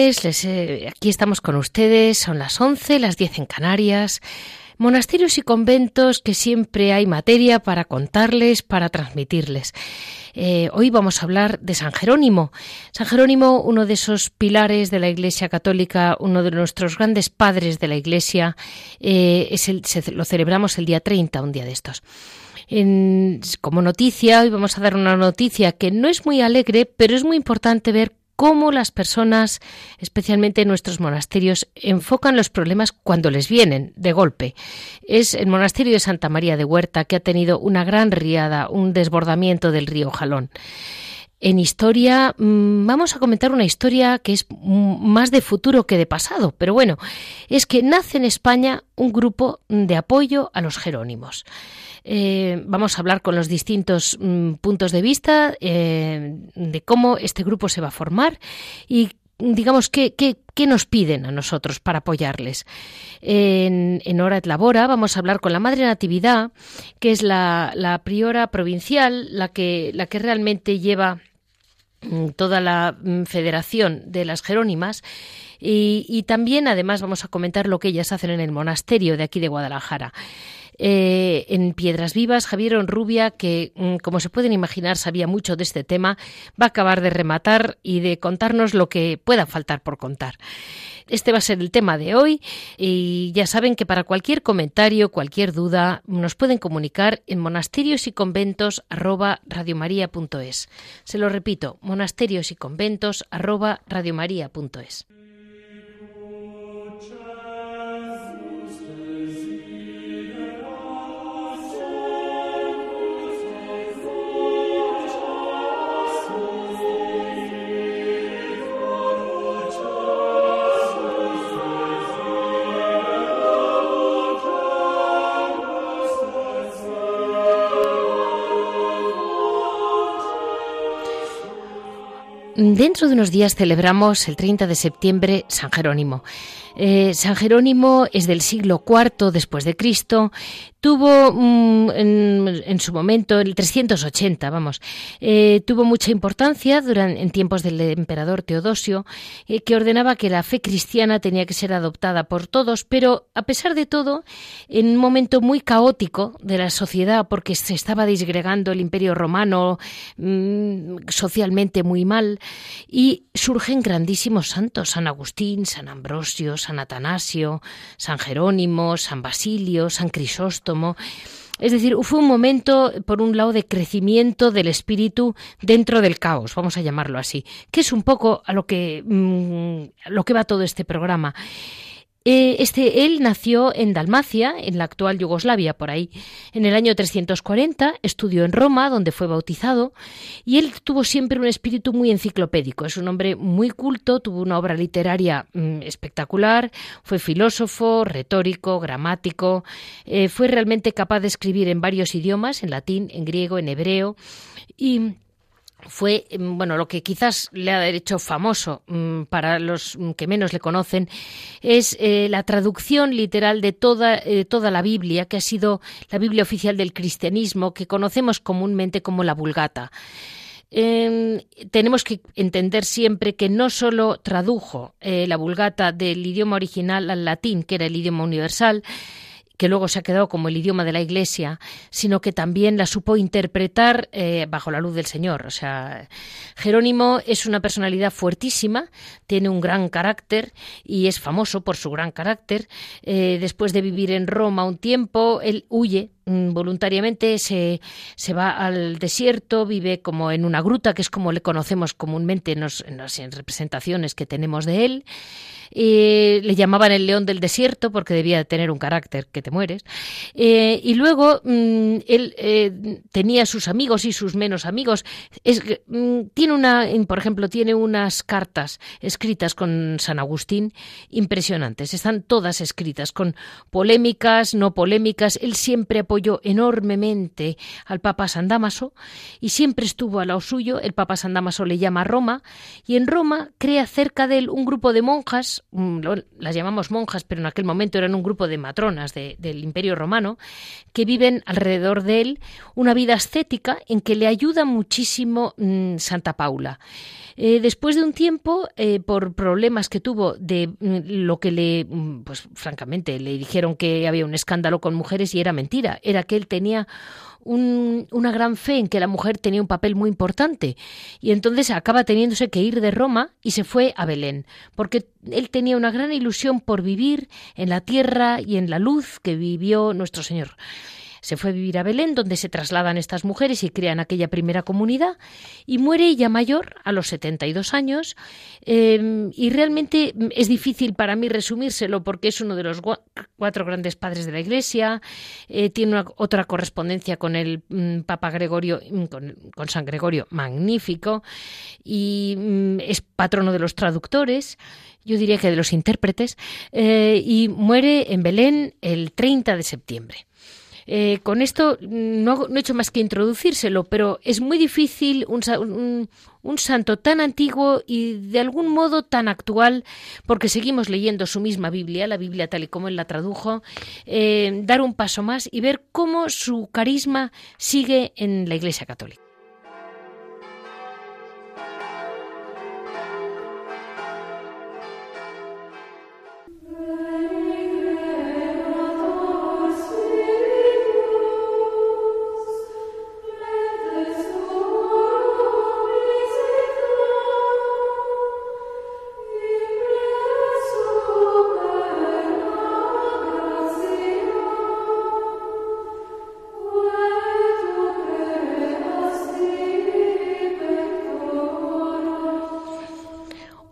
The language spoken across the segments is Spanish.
Eh, aquí estamos con ustedes, son las 11, las 10 en Canarias. Monasterios y conventos que siempre hay materia para contarles, para transmitirles. Eh, hoy vamos a hablar de San Jerónimo. San Jerónimo, uno de esos pilares de la Iglesia Católica, uno de nuestros grandes padres de la Iglesia, eh, es lo celebramos el día 30, un día de estos. como noticia, hoy vamos a dar una noticia que no es muy alegre, pero es muy importante ver cómo las personas, especialmente en nuestros monasterios, enfocan los problemas cuando les vienen de golpe. Es el monasterio de Santa María de Huerta que ha tenido una gran riada, un desbordamiento del río Jalón. En historia mm, vamos a comentar una historia que es más de futuro que de pasado, pero bueno, es que nace en España un grupo de apoyo a los jerónimos. Eh, vamos a hablar con los distintos mm, puntos de vista eh, de cómo este grupo se va a formar y digamos, ¿qué, nos piden a nosotros para apoyarles? En, Hora et Labora vamos a hablar con la Madre Natividad, que es la, la priora provincial, la que, la que realmente lleva mm, toda la mm, federación de las Jerónimas. Y, y también, además, vamos a comentar lo que ellas hacen en el monasterio de aquí de Guadalajara. Eh, en Piedras Vivas, Javier Onrubia, que mm, como se pueden imaginar sabía mucho de este tema, va a acabar de rematar y de contarnos lo que pueda faltar por contar. Este va a ser el tema de hoy. Y ya saben que para cualquier comentario, cualquier duda, nos pueden comunicar en monasterios y conventos Se lo repito, monasterios y conventos Dentro de unos días celebramos el 30 de septiembre San Jerónimo. Eh, San Jerónimo es del siglo IV después de Cristo tuvo en, su momento, el 380, vamos, eh, tuvo mucha importancia durante, en tiempos del emperador Teodosio, eh, que ordenaba que la fe cristiana tenía que ser adoptada por todos, pero a pesar de todo, en un momento muy caótico de la sociedad, porque se estaba disgregando el imperio romano mm, socialmente muy mal, y surgen grandísimos santos, San Agustín, San Ambrosio, San Atanasio, San Jerónimo, San Basilio, San Crisóstomo, es decir, fue un momento, por un lado, de crecimiento del espíritu dentro del caos, vamos a llamarlo así, que es un poco a lo que, mm, lo que va todo este programa. Eh, este, él nació en Dalmacia, en la actual Yugoslavia, por ahí. En el año 340 estudió en Roma, donde fue bautizado, y él tuvo siempre un espíritu muy enciclopédico. Es un hombre muy culto, tuvo una obra literaria mm, espectacular, fue filósofo, retórico, gramático, eh, fue realmente capaz de escribir en varios idiomas, en latín, en griego, en hebreo, y fue mm, bueno lo que quizás le ha hecho famoso mm, para los que menos le conocen es eh, la traducción literal de toda eh, toda la Biblia que ha sido la Biblia oficial del cristianismo que conocemos comúnmente como la Vulgata. Em, tenemos que entender siempre que no solo tradujo eh, la Vulgata del idioma original al latín, que era el idioma universal, que luego se ha quedado como el idioma de la Iglesia, sino que también la supo interpretar eh, bajo la luz del Señor. O sea, Jerónimo es una personalidad fuertísima, tiene un gran carácter y es famoso por su gran carácter. Eh, después de vivir en Roma un tiempo, él huye voluntariamente se, se, va al desierto, vive como en una gruta, que es como le conocemos comúnmente en, en las representaciones que tenemos de él le llamaban el león del desierto porque debía tener un carácter que te mueres. Eh, y luego mm, él eh, tenía sus amigos y sus menos amigos. Mm, tiene una, por ejemplo, tiene unas cartas escritas con San Agustín impresionantes. Están todas escritas con polémicas, no polémicas. Él siempre enormemente al Papa San Damaso y siempre estuvo al lado suyo. El Papa San Damaso le llama a Roma y en Roma crea cerca de él un grupo de monjas Mm, las llamamos monjas, pero en aquel momento eran un grupo de matronas del Imperio Romano, que viven alrededor de él una vida ascética en que le ayuda muchísimo mm, Santa Paula. Eh, después de un tiempo, eh, por problemas que tuvo de mm, lo que le, pues francamente, le dijeron que había un escándalo con mujeres y era mentira, era que él tenía una gran fe en que la mujer tenía un papel muy importante y entonces acaba teniéndose que ir de Roma y se fue a Belén, porque él tenía una gran ilusión por vivir en la tierra y en la luz que vivió nuestro Señor. Se fue a vivir a Belén, donde se trasladan estas mujeres y crean aquella primera comunidad, y muere ella mayor, a los 72 años, em, y realmente es difícil para mí resumírselo porque es uno de los cuatro grandes padres de la Iglesia, eh, tiene otra correspondencia con el mm, Papa Gregorio, mm, con, San Gregorio, magnífico, y mm, es patrono de los traductores, yo diría que de los intérpretes, eh, y muere en Belén el 30 de septiembre. Eh, con esto no, he hecho más que introducírselo, pero es muy difícil un, santo tan antiguo y de algún modo tan actual, porque seguimos leyendo su misma Biblia, la Biblia tal y como él la tradujo, eh, dar un paso más y ver cómo su carisma sigue en la Iglesia Católica.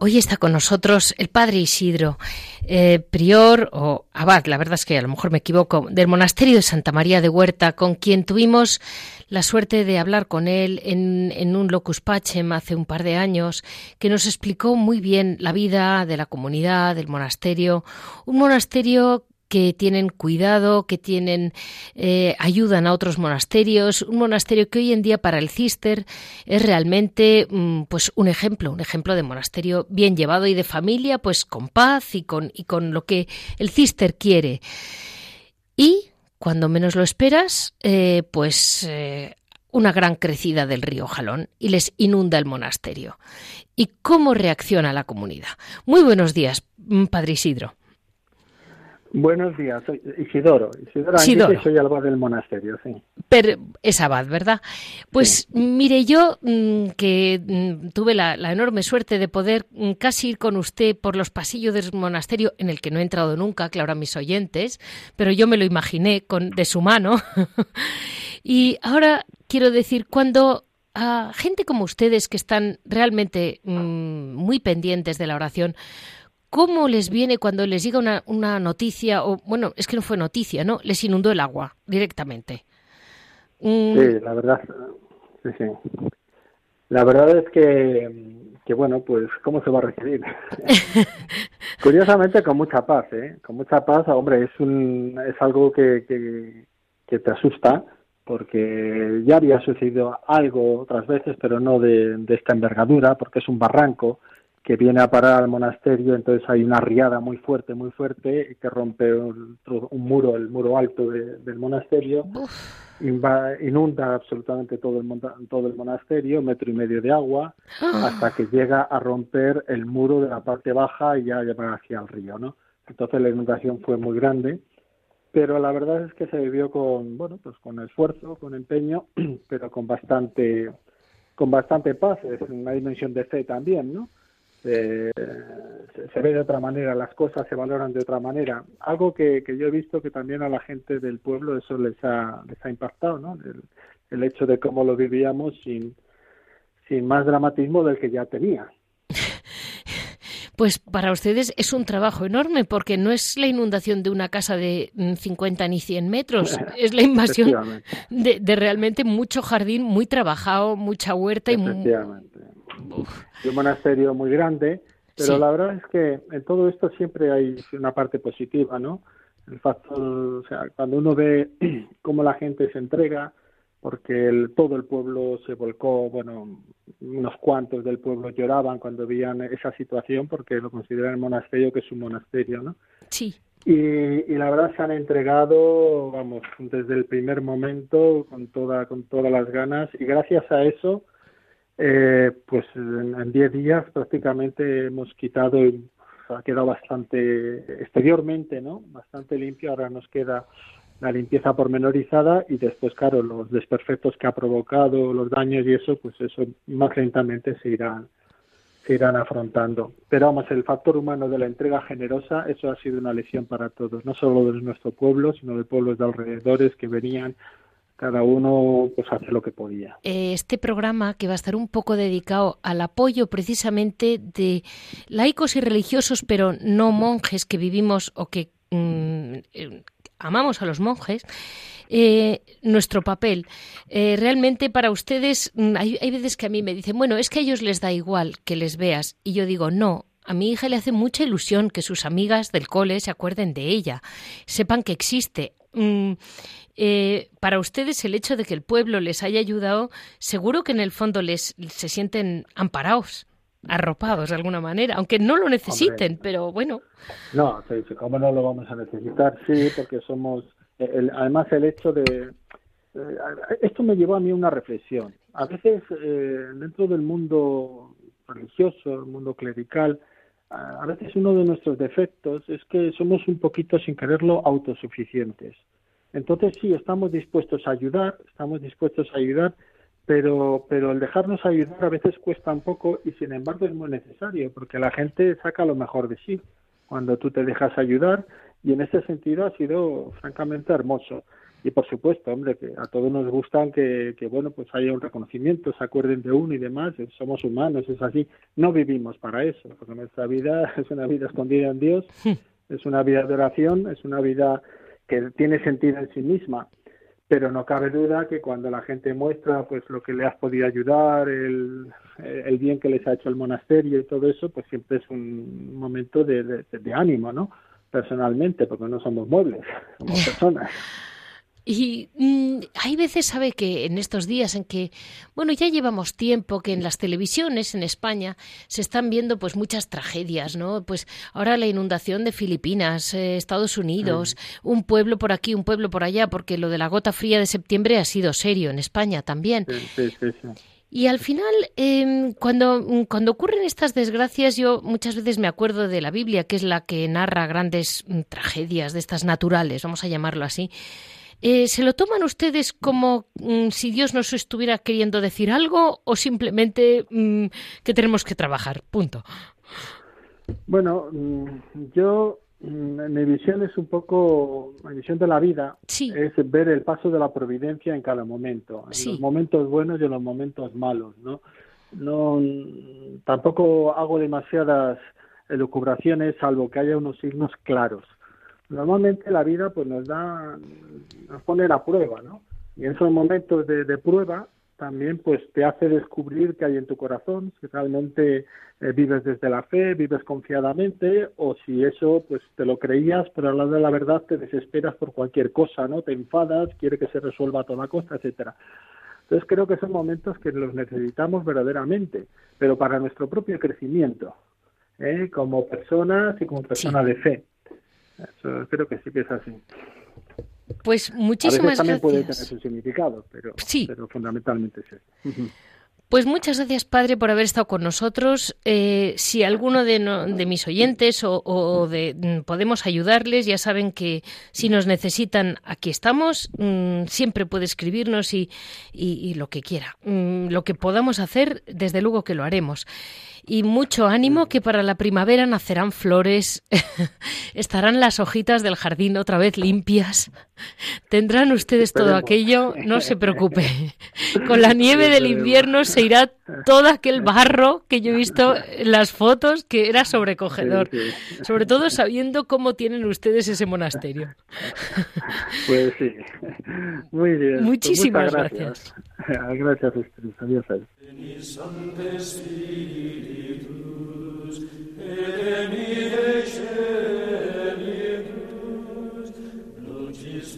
Hoy está con nosotros el padre Isidro, eh, prior o abad, la verdad es que a lo mejor me equivoco, del monasterio de Santa María de Huerta, con quien tuvimos la suerte de hablar con él en, un locus pacem hace un par de años, que nos explicó muy bien la vida de la comunidad, del monasterio, un monasterio que tienen cuidado, que tienen eh, ayudan a otros monasterios, un monasterio que hoy en día para el Cister es realmente mm, pues un ejemplo, un ejemplo de monasterio bien llevado y de familia, pues con paz y con y con lo que el Cister quiere. Y cuando menos lo esperas, eh, pues eh, una gran crecida del río Jalón y les inunda el monasterio. ¿Y cómo reacciona la comunidad? Muy buenos días, mm, Padre Isidro. Buenos días, soy Isidoro. Isidoro, soy abad del monasterio, sí. Pero es abad, ¿verdad? Pues mire, yo mm, que mm, tuve la, enorme suerte de poder mm, casi ir con usted por los pasillos del monasterio, en el que no he entrado nunca, claro, a mis oyentes, pero yo me lo imaginé con, de su mano. y ahora quiero decir, cuando a gente como ustedes que están realmente muy pendientes de la oración, ¿Cómo les viene cuando les llega una, una, noticia, o bueno, es que no fue noticia, ¿no? Les inundó el agua directamente. Mm. Sí, la verdad, sí, sí. La verdad es que, que, bueno, pues, ¿cómo se va a recibir? Curiosamente, con mucha paz, ¿eh? Con mucha paz, hombre, es, un, es algo que, que, que te asusta, porque ya había sucedido algo otras veces, pero no de, de esta envergadura, porque es un barranco, que viene a parar al monasterio, entonces hay una riada muy fuerte, muy fuerte, que rompe un, muro, el muro alto del monasterio, inunda absolutamente todo el, todo el monasterio, metro y medio de agua, ah. hasta que llega a romper el muro de la parte baja y ya lleva hacia el río, ¿no? Entonces la inundación fue muy grande pero la verdad es que se vivió con bueno pues con esfuerzo con empeño pero con bastante con bastante paz es una dimensión de fe también no se, ve de otra manera las cosas se valoran de otra manera. Algo que, que, yo he visto que también a la gente del pueblo eso les ha les ha impactado no el, el hecho de cómo lo vivíamos sin sin más dramatismo del que ya tenía. Pues para ustedes es un trabajo enorme porque no es la inundación de una casa de 50 mm, ni 100 metros, es la invasión de, de, realmente mucho jardín muy trabajado, mucha huerta y Efectivamente. un monasterio muy grande, pero la verdad es que en todo esto siempre hay una parte positiva, ¿no? El factor, o sea, cuando uno ve cómo la gente se entrega, porque el, todo el pueblo se volcó, bueno, unos cuantos del pueblo lloraban cuando veían esa situación porque lo consideran el monasterio que es un monasterio, ¿no? Sí. Y, la verdad se han entregado, vamos, desde el primer momento con toda con todas las ganas y gracias a eso, eh, pues en 10 días prácticamente hemos quitado, ha quedado bastante exteriormente, ¿no? Bastante limpio. Ahora nos queda la limpieza pormenorizada y después, claro, los desperfectos que ha provocado, los daños y eso, pues eso más lentamente se irán, se irán afrontando. Pero vamos, el factor humano de la entrega generosa, eso ha sido una lesión para todos, no solo de nuestro pueblo, sino de pueblos de alrededores que venían cada uno pues hace lo que podía. Eh, este programa que va a estar un poco dedicado al apoyo precisamente de laicos y religiosos, pero no monjes que vivimos o que mm, eh, amamos a los monjes, eh, nuestro papel. Realmente para ustedes, mm, hay, hay veces que a mí me dicen, bueno, es que a ellos les da igual que les veas. Y yo digo, no, a mi hija le hace mucha ilusión que sus amigas del cole se acuerden de ella, sepan que existe. Mm, eh, para ustedes el hecho de que el pueblo les haya ayudado, seguro que en el fondo les se sienten amparados arropados de alguna manera, aunque no lo necesiten, pero bueno. No, ¿cómo no lo vamos a necesitar? Sí, porque somos, además el hecho de, eh, esto me llevó a mí una reflexión. A veces eh, dentro del mundo religioso, el mundo clerical, a veces uno de nuestros defectos es que somos un poquito, sin quererlo, autosuficientes. Entonces sí, estamos dispuestos a ayudar, estamos dispuestos a ayudar, pero, pero el dejarnos ayudar a veces cuesta un poco y sin embargo es muy necesario porque la gente saca lo mejor de sí cuando tú te dejas ayudar y en ese sentido ha sido francamente hermoso. Y por supuesto, hombre, que a todos nos gustan que, que, bueno, pues haya un reconocimiento, se acuerden de uno y demás, somos humanos, es así. No vivimos para eso, porque nuestra vida es una vida escondida en Dios, es una vida de oración, es una vida que tiene sentido en sí misma pero no cabe duda que cuando la gente muestra pues lo que le has podido ayudar, el, el bien que les ha hecho el monasterio y todo eso, pues siempre es un momento de, de, de ánimo, ¿no? Personalmente, porque no somos muebles, somos personas. Y mm, hay veces, sabe que en estos días en que, bueno, ya llevamos tiempo que en las televisiones en España se están viendo pues muchas tragedias, ¿no? Pues ahora la inundación de Filipinas, eh, Estados Unidos, un pueblo por aquí, un pueblo por allá, porque lo de la gota fría de septiembre ha sido serio en España también. Sí, sí, y al final, em, cuando, cuando ocurren estas desgracias, yo muchas veces me acuerdo de la Biblia, que es la que narra grandes mm, tragedias de estas naturales, vamos a llamarlo así. Eh, ¿Se lo toman ustedes como mm, si Dios nos estuviera queriendo decir algo o simplemente mm, que tenemos que trabajar? Punto. Bueno, mm, yo, mi visión es un poco, mi visión de la vida es ver el paso de la providencia en cada momento, en los momentos buenos y en los momentos malos, ¿no? No, tampoco hago demasiadas elucubraciones salvo que haya unos signos claros normalmente la vida pues nos da, nos pone la prueba, ¿no? Y en esos momentos de, de prueba también pues te hace descubrir qué hay en tu corazón, si realmente eh, vives desde la fe, vives confiadamente o si eso pues te lo creías, pero a la de la verdad te desesperas por cualquier cosa, ¿no? Te enfadas, quiere que se resuelva a toda costa, etcétera. Entonces creo que son momentos que los necesitamos verdaderamente, pero para nuestro propio crecimiento, ¿eh? como personas y como personas de fe. Eso creo que sí que es así. Pues muchísimas A veces también gracias. puede tener su significado, pero, Sí. pero fundamentalmente eso. Pues muchas gracias, padre, por haber estado con nosotros. Eh, si alguno de, no- de mis oyentes o, o de mm, podemos ayudarles, ya saben que si nos necesitan, aquí estamos. Mm, siempre puede escribirnos y, y- y lo que quiera. Mm, lo que podamos hacer, desde luego que lo haremos. Y mucho ánimo que para la primavera nacerán flores, estarán las hojitas del jardín otra vez limpias. Tendrán ustedes todo aquello, no se preocupe. Con la nieve del invierno se irá todo aquel barro que yo he visto en las fotos, que era sobrecogedor. Sí, sí. Sobre todo sabiendo cómo tienen ustedes ese monasterio. Pues sí. Muy bien. Pues Muchísimas gracias. Gracias, Esther. Adiós. adiós.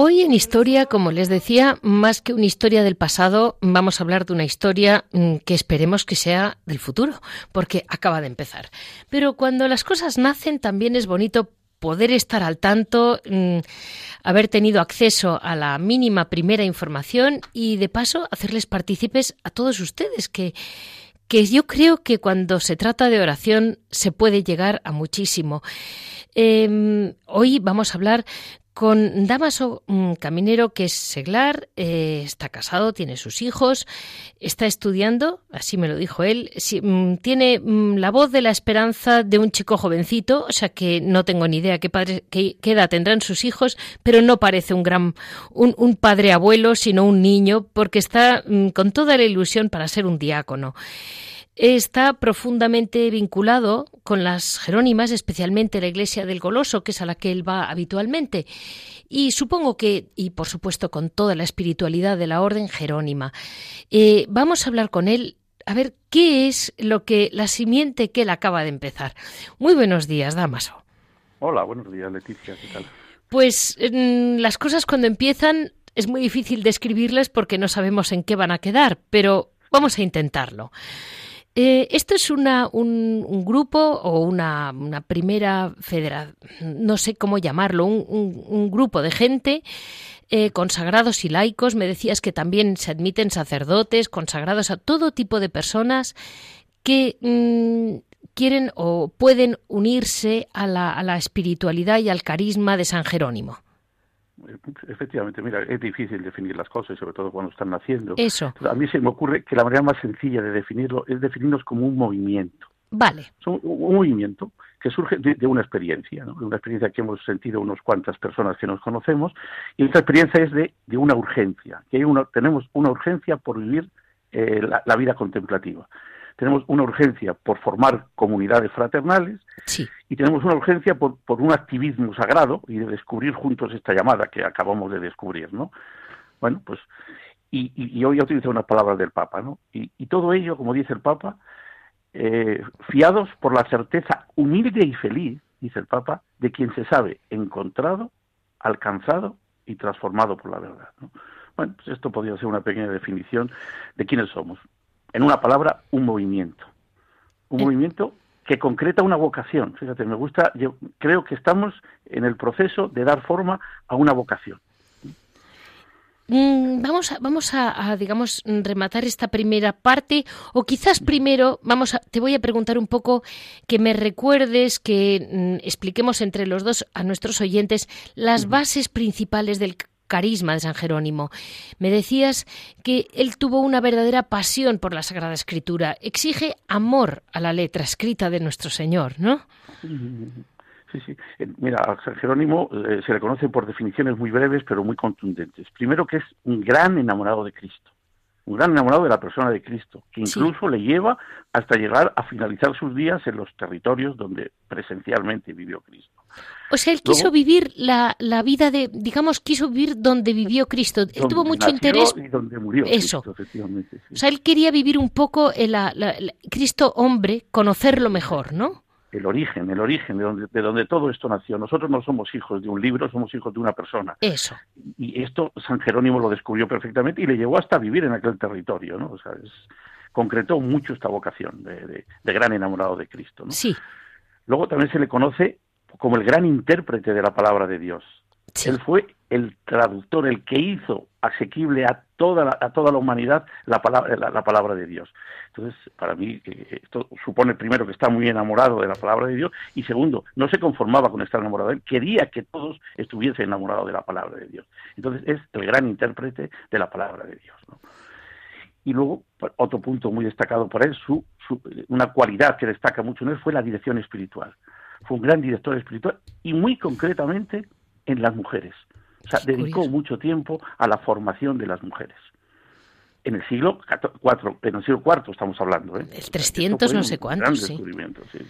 Hoy en historia, como les decía, más que una historia del pasado, vamos a hablar de una historia mm, que esperemos que sea del futuro, porque acaba de empezar. Pero cuando las cosas nacen, también es bonito poder estar al tanto, mm, haber tenido acceso a la mínima primera información y, de paso, hacerles partícipes a todos ustedes que que yo creo que cuando se trata de oración se puede llegar a muchísimo. Eh, hoy vamos a hablar con Damaso Caminero, que es seglar, eh, está casado, tiene sus hijos, está estudiando, así me lo dijo él, sí, mm, tiene mm, la voz de la esperanza de un chico jovencito, o sea que no tengo ni idea qué, padre, qué, qué edad tendrán sus hijos, pero no parece un gran un, un padre abuelo, sino un niño, porque está mm, con toda la ilusión para ser un diácono está profundamente vinculado con las Jerónimas, especialmente la iglesia del Goloso, que es a la que él va habitualmente. Y supongo que, y por supuesto con toda la espiritualidad de la orden jerónima. Eh, vamos a hablar con él a ver qué es lo que la simiente que él acaba de empezar. Muy buenos días, Damaso. Hola, buenos días, Leticia, ¿qué tal? Pues mm, las cosas cuando empiezan es muy difícil describirles porque no sabemos en qué van a quedar, pero vamos a intentarlo. Eh, esto es una, un, un, grupo o una, primera federación, no sé cómo llamarlo, un, grupo de gente eh, consagrados y laicos. Me decías que también se admiten sacerdotes, consagrados a todo tipo de personas que mmm, quieren o pueden unirse a la espiritualidad y al carisma de San Jerónimo. Efectivamente, mira, es difícil definir las cosas, sobre todo cuando están naciendo. Eso. A mí se me ocurre que la manera más sencilla de definirlo es definirnos como un movimiento. Vale. Es un, un movimiento que surge de, de, una experiencia, una experiencia que hemos sentido unas cuantas personas que nos conocemos, y esta experiencia es de, de una urgencia, que hay una, tenemos una urgencia por vivir eh, la, la vida contemplativa tenemos una urgencia por formar comunidades fraternales sí. y tenemos una urgencia por, por, un activismo sagrado y de descubrir juntos esta llamada que acabamos de descubrir, ¿no? Bueno, pues, y, y, y hoy he utilizado unas palabras del Papa, ¿no? Y, y todo ello, como dice el Papa, eh, fiados por la certeza humilde y feliz, dice el Papa, de quien se sabe encontrado, alcanzado y transformado por la verdad, ¿no? Bueno, pues esto podría ser una pequeña definición de quiénes somos en una palabra, un movimiento. Un Eh. movimiento que concreta una vocación. Fíjate, me gusta, yo creo que estamos en el proceso de dar forma a una vocación. Mm, vamos a, vamos a, a, digamos, rematar esta primera parte, o quizás primero, vamos a, te voy a preguntar un poco que me recuerdes, que mm, expliquemos entre los dos a nuestros oyentes las bases principales del carisma de San Jerónimo. Me decías que él tuvo una verdadera pasión por la Sagrada Escritura. Exige amor a la letra escrita de nuestro Señor, ¿no? Sí, sí. Mira, a San Jerónimo eh, se le conoce por definiciones muy breves pero muy contundentes. Primero que es un gran enamorado de Cristo, un gran enamorado de la persona de Cristo, que incluso sí. le lleva hasta llegar a finalizar sus días en los territorios donde presencialmente vivió Cristo. O sea, él quiso vivir la, la, vida de, digamos, quiso vivir donde vivió Cristo. Él tuvo mucho interés. Y donde murió. Eso. O sea, él quería vivir un poco en la, Cristo hombre, conocerlo mejor, ¿no? el origen, el origen de donde, de donde todo esto nació. Nosotros no somos hijos de un libro, somos hijos de una persona. Eso. Y esto San Jerónimo lo descubrió perfectamente y le llevó hasta vivir en aquel territorio, ¿no? O sea, concretó mucho esta vocación de, gran enamorado de Cristo, ¿no? Sí. Luego también se le conoce como el gran intérprete de la palabra de Dios. Él fue el traductor, el que hizo asequible a toda la, a toda la humanidad la palabra, la, palabra de Dios. Entonces, para mí, eh, esto supone primero que está muy enamorado de la palabra de Dios y segundo, no se conformaba con estar enamorado de él, quería que todos estuviesen enamorados de la palabra de Dios. Entonces, es el gran intérprete de la palabra de Dios. Y luego, otro punto muy destacado por él, su, una cualidad que destaca mucho en él fue la dirección espiritual. Fue un gran director espiritual y muy concretamente en las mujeres. O sea, dedicó mucho tiempo a la formación de las mujeres. En el siglo IV, en el siglo IV estamos hablando. ¿eh? El 300 no sé cuánto, sí. Sí,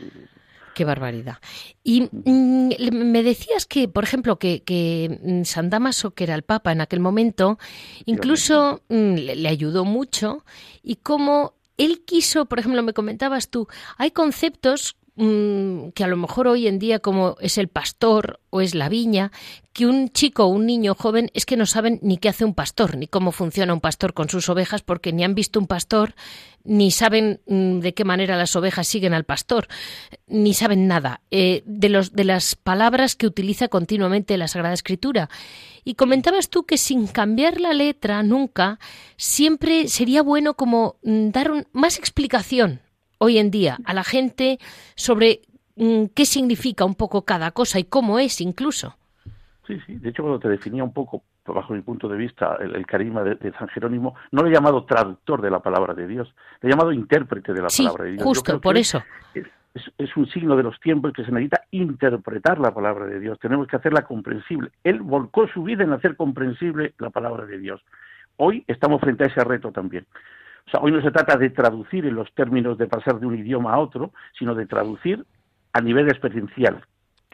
Qué barbaridad. Y mm, me decías que, por ejemplo, que, que mm, San Damaso, que era el Papa en aquel momento, incluso mm, le, ayudó mucho y cómo él quiso, por ejemplo, me comentabas tú, hay conceptos Mm, que a lo mejor hoy en día como es el pastor o es la viña, que un chico o un niño joven es que no saben ni qué hace un pastor, ni cómo funciona un pastor con sus ovejas, porque ni han visto un pastor, ni saben mm, de qué manera las ovejas siguen al pastor, ni saben nada eh, de, los, de las palabras que utiliza continuamente la Sagrada Escritura. Y comentabas tú que sin cambiar la letra nunca, siempre sería bueno como mm, dar más explicación hoy en día a la gente sobre mm, qué significa un poco cada cosa y cómo es incluso. Sí, sí. De hecho, cuando te definía un poco, bajo mi punto de vista, el, carisma de, San Jerónimo, no le he llamado traductor de la palabra de Dios, le he llamado intérprete de la palabra de Dios. Justo, por eso. Es, es, un signo de los tiempos que se necesita interpretar la palabra de Dios. Tenemos que hacerla comprensible. Él volcó su vida en hacer comprensible la palabra de Dios. Hoy estamos frente a ese reto también. O sea, hoy no se trata de traducir en los términos de pasar de un idioma a otro, sino de traducir a nivel experiencial,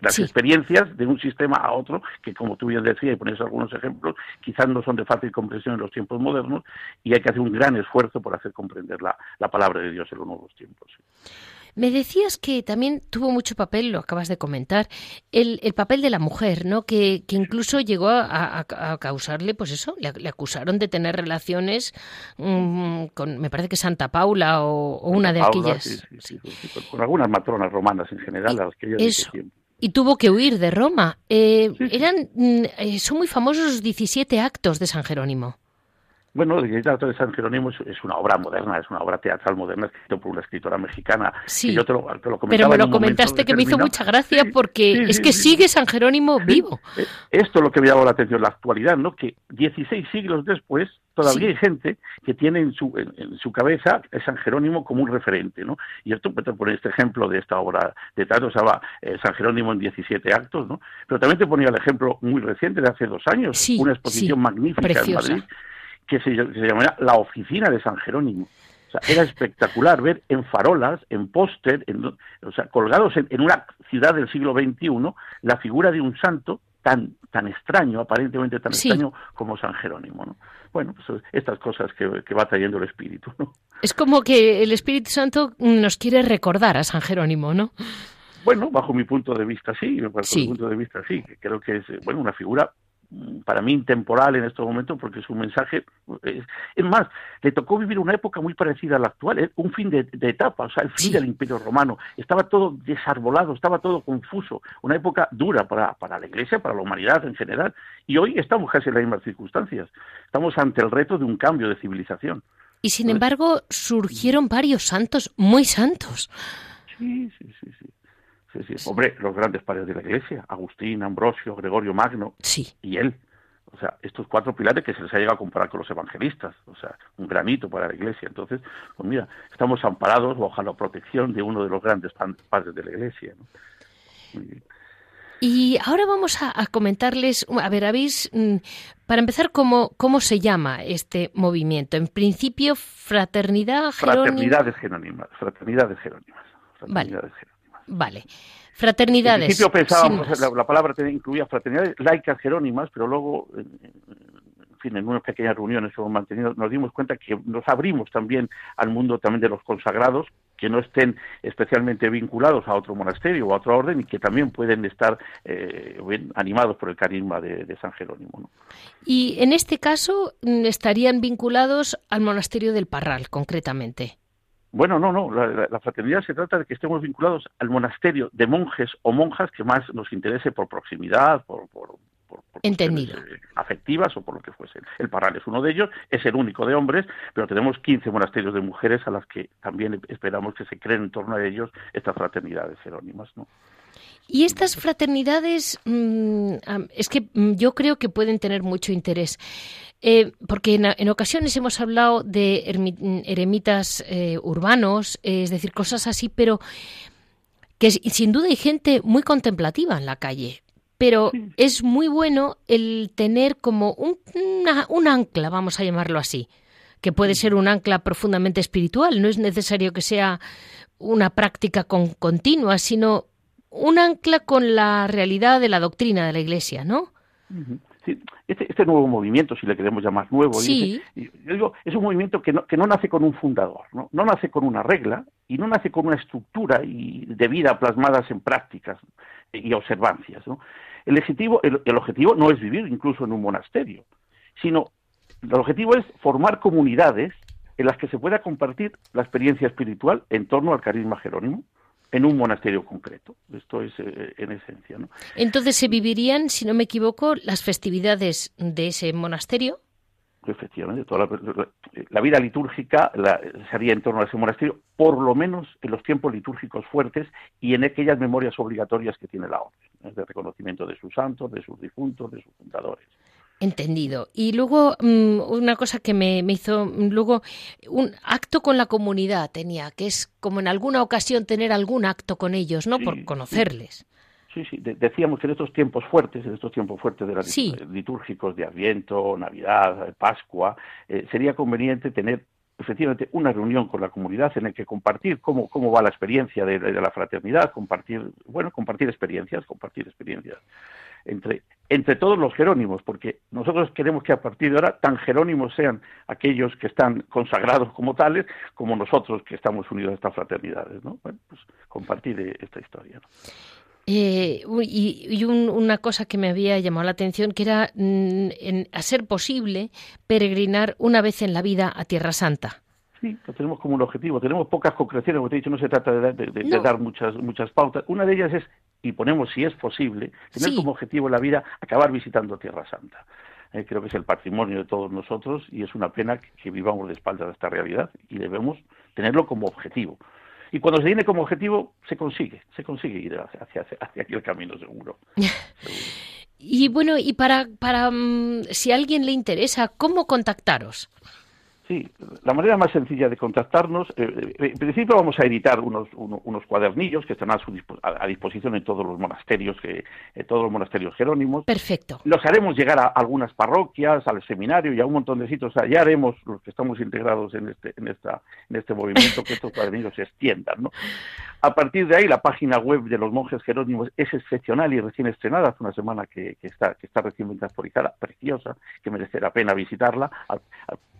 las experiencias de un sistema a otro, que como tú bien decías y pones algunos ejemplos, quizás no son de fácil comprensión en los tiempos modernos y hay que hacer un gran esfuerzo por hacer comprender la, la palabra de Dios en los nuevos tiempos. Me decías que también tuvo mucho papel, lo acabas de comentar, el, el papel de la mujer, ¿no? Que, que incluso llegó a, causarle, pues eso, le, acusaron de tener relaciones mm, con, me parece que Santa Paula o, una de aquellas. Sí, con, algunas matronas romanas en general, a las que ella eso. Y tuvo que huir de Roma. Eh, eran, mm, eh, son muy famosos los 17 actos de San Jerónimo. Bueno, el Teatro de San Jerónimo es, una obra moderna, es una obra teatral moderna escrita por una escritora mexicana. Sí, yo te lo, pero me lo comentaste que me hizo mucha gracia porque es que sigue San Jerónimo vivo. Eh, esto es lo que me llamó la atención, la actualidad, ¿no? Que 16 siglos después todavía hay gente que tiene en su, en, su cabeza a San Jerónimo como un referente, ¿no? Y esto puede poner este ejemplo de esta obra de teatro, se llama eh, San Jerónimo en 17 actos, ¿no? Pero también te ponía el ejemplo muy reciente de hace dos años, una exposición magnífica en Madrid que se, llamaba La Oficina de San Jerónimo. O sea, era espectacular ver en farolas, en póster, o sea, colgados en, una ciudad del siglo XXI, la figura de un santo tan tan extraño, aparentemente tan extraño como San Jerónimo. ¿no? Bueno, pues estas cosas que, va trayendo el Espíritu. ¿no? Es como que el Espíritu Santo nos quiere recordar a San Jerónimo, ¿no? Bueno, bajo mi punto de vista sí, bajo mi punto de vista sí, creo que es bueno una figura para mí intemporal en estos momentos porque su mensaje es, más le tocó vivir una época muy parecida a la actual ¿eh? un fin de, etapa o sea el fin del Imperio Romano. Estaba todo desarbolado estaba todo confuso una época dura para, para la Iglesia para la humanidad en general y hoy estamos casi en las mismas circunstancias. Estamos ante el reto de un cambio de civilización. Y sin embargo surgieron varios santos muy santos. Sí sí sí sí Hombre, los grandes padres de la Iglesia, Agustín, Ambrosio, Gregorio Magno y él. O sea, estos cuatro pilares que se les ha llegado a comparar con los evangelistas, o sea, un granito para la Iglesia. Entonces, pues mira, estamos amparados bajo la protección de uno de los grandes padres de la Iglesia. Y ahora vamos a, comentarles, a ver, habéis, mm, para empezar, cómo, cómo se llama este movimiento. En principio, Fraternidad Jerónima. Fraternidades Jerónimas. Fraternidades Jerónimas. Fraternidades Jerónimas. Vale. Fraternidades. En principio pensábamos, la, la, palabra incluía fraternidades laicas jerónimas, pero luego, en fin, en unas pequeñas reuniones que hemos mantenido, nos dimos cuenta que nos abrimos también al mundo también de los consagrados, que no estén especialmente vinculados a otro monasterio o a otra orden y que también pueden estar eh, bien, animados por el carisma de, de San Jerónimo. ¿no? Y en este caso estarían vinculados al monasterio del Parral, concretamente. Bueno, no, no. La, la, fraternidad se trata de que estemos vinculados al monasterio de monjes o monjas que más nos interese por proximidad, por, por, por, por Entendido. afectivas o por lo que fuese. El Parral es uno de ellos, es el único de hombres, pero tenemos 15 monasterios de mujeres a las que también esperamos que se creen en torno a ellos estas fraternidades jerónimas, ¿no? Y estas fraternidades, mmm, es que yo creo que pueden tener mucho interés, eh, porque en, en, ocasiones hemos hablado de eremitas eh, urbanos, eh, es decir, cosas así, pero que sin duda hay gente muy contemplativa en la calle. Pero sí. es muy bueno el tener como un, una, un ancla, vamos a llamarlo así, que puede ser un ancla profundamente espiritual. No es necesario que sea una práctica con, continua, sino un ancla con la realidad de la doctrina de la Iglesia, ¿no? Sí, este, este nuevo movimiento, si le queremos llamar nuevo, sí. yo digo, es un movimiento que no, que no nace con un fundador, ¿no? no nace con una regla y no nace con una estructura y de vida plasmadas en prácticas y observancias. ¿no? El, objetivo, el, el objetivo no es vivir incluso en un monasterio, sino el objetivo es formar comunidades en las que se pueda compartir la experiencia espiritual en torno al carisma jerónimo en un monasterio concreto. Esto es eh, en esencia. ¿no? Entonces se vivirían, si no me equivoco, las festividades de ese monasterio. Efectivamente, toda la, la vida litúrgica la, se haría en torno a ese monasterio, por lo menos en los tiempos litúrgicos fuertes y en aquellas memorias obligatorias que tiene la orden, de reconocimiento de sus santos, de sus difuntos, de sus fundadores. Entendido. Y luego um, una cosa que me, me, hizo, luego un acto con la comunidad tenía, que es como en alguna ocasión tener algún acto con ellos, ¿no? Sí, Por conocerles. Sí, sí. De decíamos que en estos tiempos fuertes, en estos tiempos fuertes de las sí. litúrgicos de Adviento, Navidad, Pascua, eh, sería conveniente tener efectivamente una reunión con la comunidad en la que compartir cómo, cómo va la experiencia de, de la fraternidad, compartir, bueno, compartir experiencias, compartir experiencias entre, entre todos los jerónimos, porque nosotros queremos que a partir de ahora tan jerónimos sean aquellos que están consagrados como tales, como nosotros que estamos unidos a estas fraternidades, ¿no? Bueno, pues compartir esta historia. ¿no? Eh, y, y un, una cosa que me había llamado la atención, que era, mm, en, a ser posible, peregrinar una vez en la vida a Tierra Santa. Sí, lo tenemos como un objetivo. Tenemos pocas concreciones, como te he dicho, no se trata de, de, de, no. de dar muchas, muchas pautas. Una de ellas es, y ponemos si es posible, tener Sí. como objetivo en la vida acabar visitando Tierra Santa. Eh, creo que es el patrimonio de todos nosotros y es una pena que, que vivamos de espaldas de esta realidad y debemos tenerlo como objetivo. Y cuando se tiene como objetivo, se consigue, se consigue ir hacia, hacia, hacia aquel camino seguro. seguro. Y bueno, y para, para um, si a alguien le interesa, ¿cómo contactaros? Sí, la manera más sencilla de contactarnos, eh, en principio vamos a editar unos, uno, unos cuadernillos que están a, su a, a, disposición en todos los monasterios, que, en todos los monasterios jerónimos. Perfecto. Los haremos llegar a algunas parroquias, al seminario y a un montón de sitios. O sea, ya haremos los que estamos integrados en este, en esta, en este movimiento que estos cuadernillos se extiendan, ¿no? A partir de ahí, la página web de los monjes jerónimos es excepcional y recién estrenada, hace una semana que, está, está recientemente actualizada, preciosa, que merece la pena visitarla.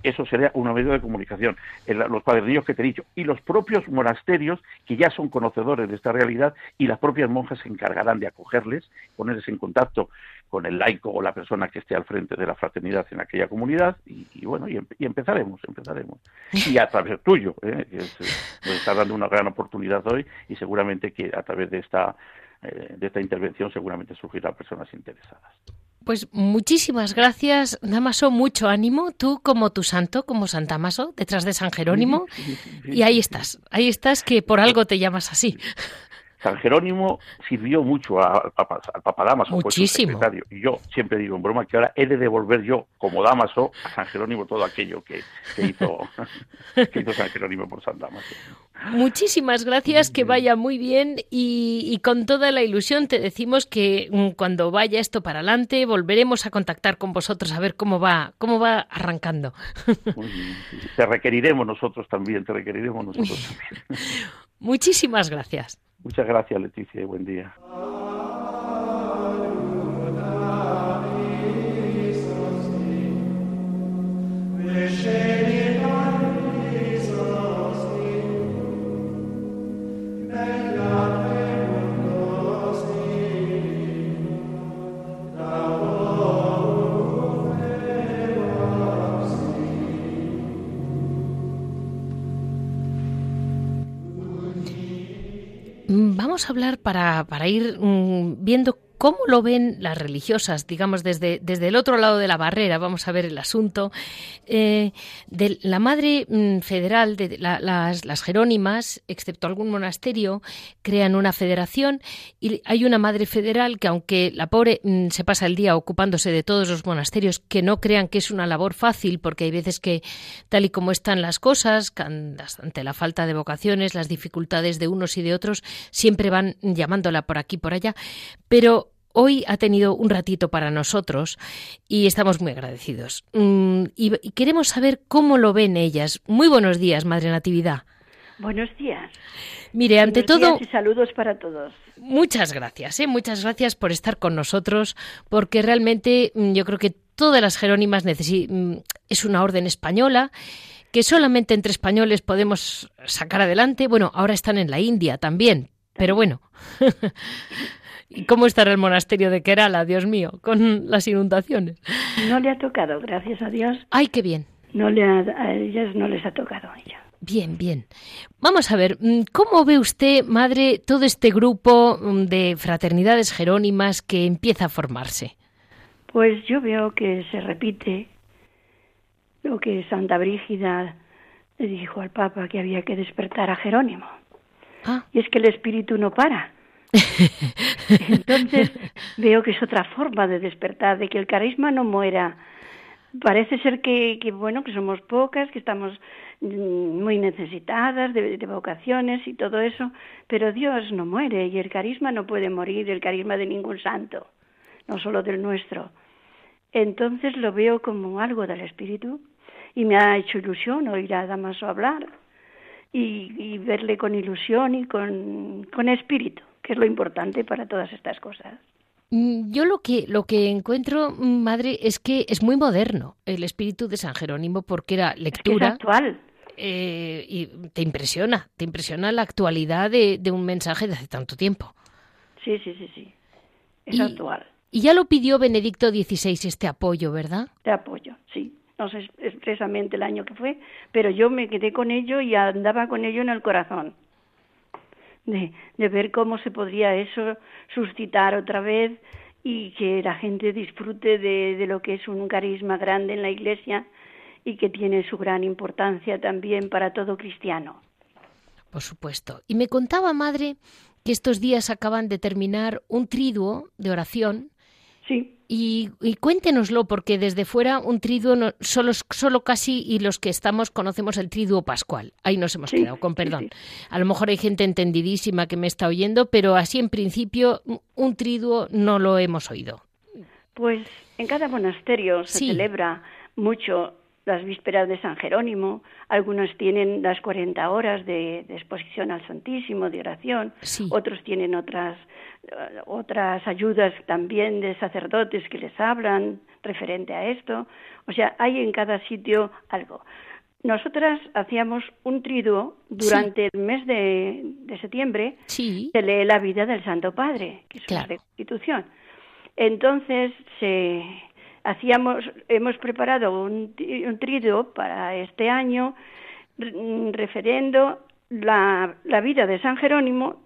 Eso sería una medida de comunicación. Los cuadernillos que te he dicho y los propios monasterios que ya son conocedores de esta realidad y las propias monjas se encargarán de acogerles, ponerles en contacto con el laico o la persona que esté al frente de la fraternidad en aquella comunidad y, y bueno, y, y, empezaremos, empezaremos. Y a través tuyo, ¿eh? que es, nos está dando una gran oportunidad hoy y seguramente que a través de esta, eh, de esta intervención seguramente surgirán personas interesadas. Pues muchísimas gracias, Damaso, mucho ánimo, tú como tu santo, como San Damaso, detrás de San Jerónimo, y ahí estás, ahí estás que por algo te llamas así. San Jerónimo sirvió mucho al Papa, al Papa Damaso, Muchísimo. secretario. Y yo siempre digo en broma que ahora he de devolver yo, como Damaso, a San Jerónimo todo aquello que, que hizo, que hizo San Jerónimo por San Damaso. Muchísimas gracias, que vaya muy bien y, y, con toda la ilusión te decimos que mm, cuando vaya esto para adelante volveremos a contactar con vosotros a ver cómo va, cómo va arrancando. Te requeriremos nosotros también, te requeriremos nosotros también. Muchísimas gracias. Muchas gracias, Leticia, y buen día. Vamos a hablar para, para ir mm, viendo ¿Cómo lo ven las religiosas, digamos, desde, desde el otro lado de la barrera? Vamos a ver el asunto. Eh, de la madre mm, federal, de las, las, Jerónimas, excepto algún monasterio, crean una federación y hay una madre federal que, aunque la pobre mm, se pasa el día ocupándose de todos los monasterios, que no crean que es una labor fácil, porque hay veces que, tal y como están las cosas, ante la falta de vocaciones, las dificultades de unos y de otros, siempre van llamándola por aquí, por allá, pero hoy ha tenido un ratito para nosotros y estamos muy agradecidos. Mm, y, queremos saber cómo lo ven ellas. Muy buenos días, Madre Natividad. Buenos días. Mire, ante todo. y saludos para todos. Muchas gracias, ¿eh? muchas gracias por estar con nosotros, porque realmente mm, yo creo que todas las Jerónimas mm, es una orden española que solamente entre españoles podemos sacar adelante. Bueno, ahora están en la India también, pero bueno. ¿Y cómo estará el monasterio de Kerala, Dios mío, con las inundaciones? No le ha tocado, gracias a Dios. ¡Ay, qué bien! No le a ellas no les ha tocado a ella. Bien, bien. Vamos a ver, mm, ¿cómo ve usted, madre, todo este grupo mm, de fraternidades jerónimas que empieza a formarse? Pues yo veo que se repite lo que Santa Brígida le dijo al Papa que había que despertar a Jerónimo. Ah. Y es que el espíritu no para. Entonces veo que es otra forma de despertar, de que el carisma no muera. Parece ser que, bueno, que somos pocas, que estamos mm, muy necesitadas de, vocaciones y todo eso, pero Dios no muere y el carisma no puede morir, el carisma de ningún santo, no solo del nuestro. Entonces lo veo como algo del Espíritu y me ha hecho ilusión oír a Damaso hablar y, y verle con ilusión y con, con espíritu que es lo importante para todas estas cosas. Mm, yo lo que, lo que encuentro, mm, madre, es que es muy moderno el espíritu de San Jerónimo porque era lectura. Es, actual. Eh, y te impresiona, te impresiona la actualidad de, un mensaje de hace tanto tiempo. Sí, sí, sí, sí. Es actual. Y ya lo pidió Benedicto XVI este apoyo, ¿verdad? Este apoyo, sí. No sé expresamente el año que fue, pero yo me quedé con ello y andaba con ello en el corazón de, ver cómo se podría eso suscitar otra vez y que la gente disfrute de, de, lo que es un carisma grande en la Iglesia y que tiene su gran importancia también para todo cristiano. Por supuesto. Y me contaba, madre, que estos días acaban de terminar un triduo de oración. Sí. Y, cuéntenoslo, porque desde fuera un triduo, solo, solo casi y los que estamos conocemos el triduo pascual. Ahí nos hemos quedado, con perdón. A lo mejor hay gente entendidísima que me está oyendo, pero así en principio un triduo no lo hemos oído. Pues en cada monasterio se celebra mucho las vísperas de San Jerónimo, algunos tienen las 40 horas de, exposición al Santísimo, de oración, otros tienen otras otras ayudas también de sacerdotes que les hablan referente a esto. O sea, hay en cada sitio algo. Nosotras hacíamos un triduo durante el mes de, septiembre. Sí. Se lee la vida del Santo Padre, que es una constitución. Entonces, se, hacíamos, hemos preparado un, un triduo para este año referendo la, la vida de San Jerónimo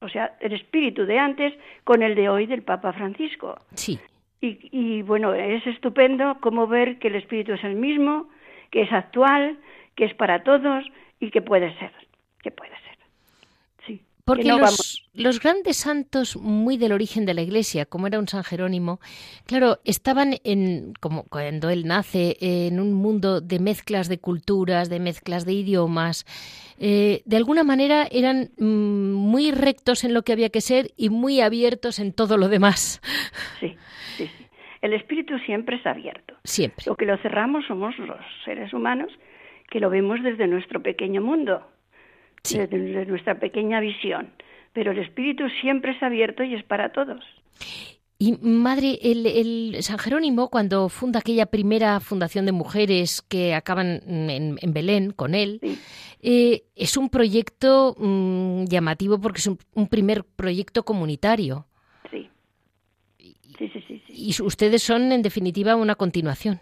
o sea, el espíritu de antes con el de hoy del Papa Francisco. Sí. Y, bueno, es estupendo cómo ver que el espíritu es el mismo, que es actual, que es para todos y que puede ser, que puede ser. Porque los, los, grandes santos muy del origen de la Iglesia, como era un San Jerónimo, claro, estaban en, como cuando él nace, en un mundo de mezclas de culturas, de mezclas de idiomas, eh, de alguna manera eran mm, muy rectos en lo que había que ser y muy abiertos en todo lo demás. Sí, sí, sí. El espíritu siempre es abierto. Siempre. Lo que lo cerramos somos los seres humanos que lo vemos desde nuestro pequeño mundo, desde nuestra pequeña visión. pero el espíritu siempre es abierto y es para todos. Y madre, el, San Jerónimo, cuando funda aquella primera fundación de mujeres que acaban en, Belén con él, eh, es un proyecto mm, llamativo porque es un, primer proyecto comunitario. Sí. Sí, sí, sí, Y ustedes son, en definitiva, una continuación.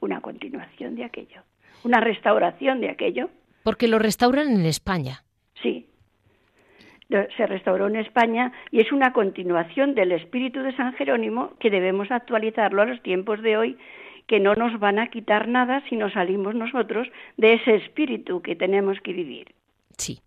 Una continuación de aquello. Una restauración de aquello. Porque lo restauran en España. Sí, se restauró en España y es una continuación del espíritu de San Jerónimo que debemos actualizarlo a los tiempos de hoy, que no nos van a quitar nada si nos salimos nosotros de ese espíritu que tenemos que vivir. Sí.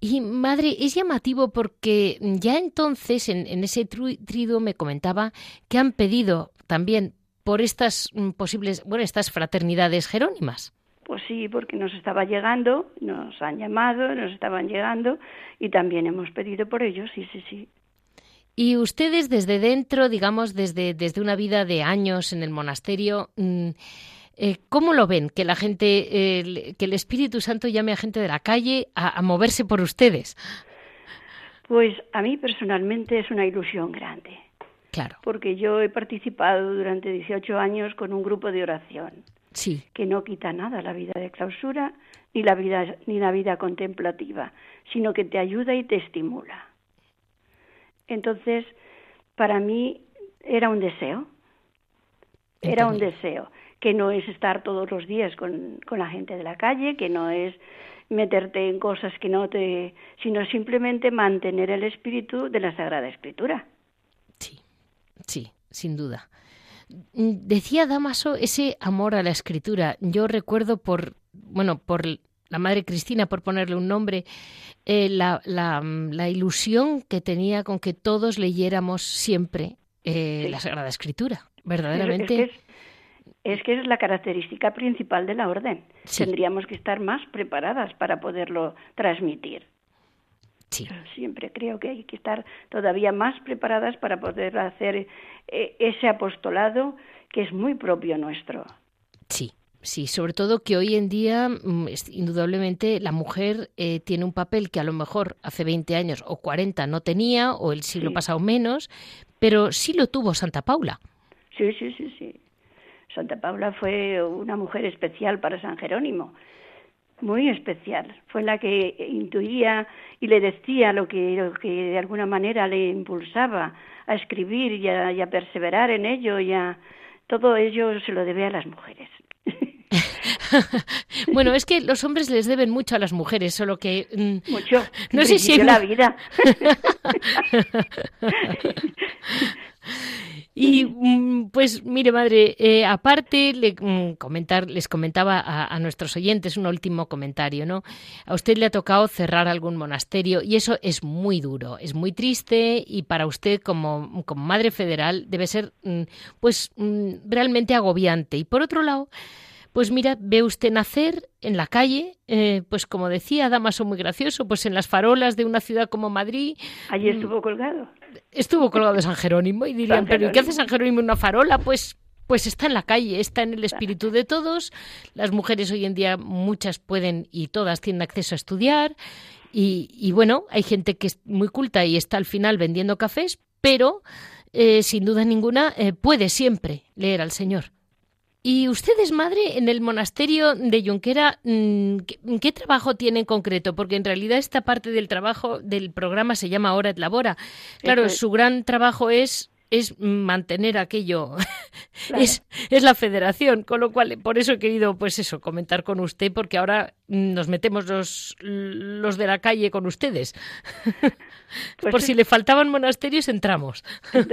Y madre, es llamativo porque ya entonces en, en ese trido me comentaba que han pedido también por estas mm, posibles, bueno, estas fraternidades jerónimas. Pues sí, porque nos estaba llegando, nos han llamado, nos estaban llegando y también hemos pedido por ellos, sí, sí, sí. Y ustedes desde dentro, digamos, desde, desde una vida de años en el monasterio, mm, eh, ¿cómo lo ven? Que la gente, que el Espíritu Santo llame a gente de la calle a, moverse por ustedes. Pues a mí personalmente es una ilusión grande. Claro. Porque yo he participado durante 18 años con un grupo de oración sí. que no quita nada la vida de clausura ni la vida ni la vida contemplativa, sino que te ayuda y te estimula. Entonces, para mí era un deseo, era un deseo, que no es estar todos los días con, con la gente de la calle, que no es meterte en cosas que no te, sino simplemente mantener el espíritu de la Sagrada Escritura. Sí, sí, sin duda. Mm, decía Damaso ese amor a la escritura. Yo recuerdo por, bueno, por la Madre Cristina, por ponerle un nombre, eh, la, la, ilusión que tenía con que todos leyéramos siempre eh, la Sagrada Escritura. Verdaderamente. Es que es, la característica principal de la orden. Tendríamos que estar más preparadas para poderlo transmitir. Siempre creo que hay que estar todavía más preparadas para poder hacer eh, ese apostolado que es muy propio nuestro. Sí, Sí, sobre todo que hoy en día, mm, indudablemente, la mujer eh, tiene un papel que a lo mejor hace 20 años o 40 no tenía, o el siglo pasado menos, pero sí lo tuvo Santa Paula. Sí, sí, sí, sí. Santa Paula fue una mujer especial para San Jerónimo muy especial. Fue la que intuía y le decía lo que, lo que de alguna manera le impulsaba a escribir y a, perseverar en ello y a todo ello se lo debe a las mujeres. bueno, es que los hombres les deben mucho a las mujeres, solo que mm, mucho. No sé si la vida. Y mm, pues mire, madre, eh, aparte le, mm, comentar, les comentaba a, nuestros oyentes un último comentario, ¿no? A usted le ha tocado cerrar algún monasterio y eso es muy duro, es muy triste y para usted como, como madre federal debe ser mm, pues realmente agobiante. Y por otro lado, pues mira, ve usted nacer en la calle, eh, pues como decía Damaso muy gracioso, pues en las farolas de una ciudad como Madrid. Allí estuvo colgado estuvo colgado de San Jerónimo y dirían, pero ¿y qué hace San Jerónimo en una farola? Pues pues está en la calle, está en el espíritu de todos. Las mujeres hoy en día muchas pueden y todas tienen acceso a estudiar. Y, bueno, hay gente que es muy culta y está al final vendiendo cafés, pero eh, sin duda ninguna eh, puede siempre leer al Señor. ¿Y ustedes, madre, en el monasterio de Junquera, mm, ¿qué, trabajo tiene en concreto? Porque en realidad esta parte del trabajo del programa se llama Hora et Labora. Claro, su gran trabajo es es mantener aquello, es, es la federación, con lo cual por eso he querido pues eso, comentar con usted, porque ahora nos metemos los, los de la calle con ustedes. Pues por si le faltaban monasterios, entramos.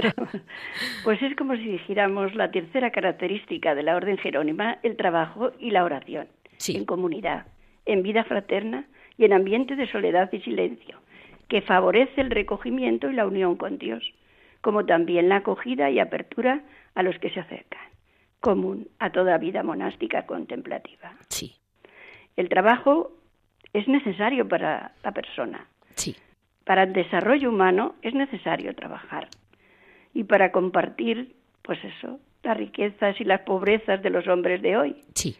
Pues es como si dijéramos la tercera característica de la orden jerónima, el trabajo y la oración, en comunidad, en vida fraterna y en ambiente de soledad y silencio, que favorece el recogimiento y la unión con Dios como también la acogida y apertura a los que se acercan, común a toda vida monástica contemplativa. Sí. El trabajo es necesario para la persona. Sí. Para el desarrollo humano es necesario trabajar. Y para compartir, pues eso, las riquezas y las pobrezas de los hombres de hoy. Sí.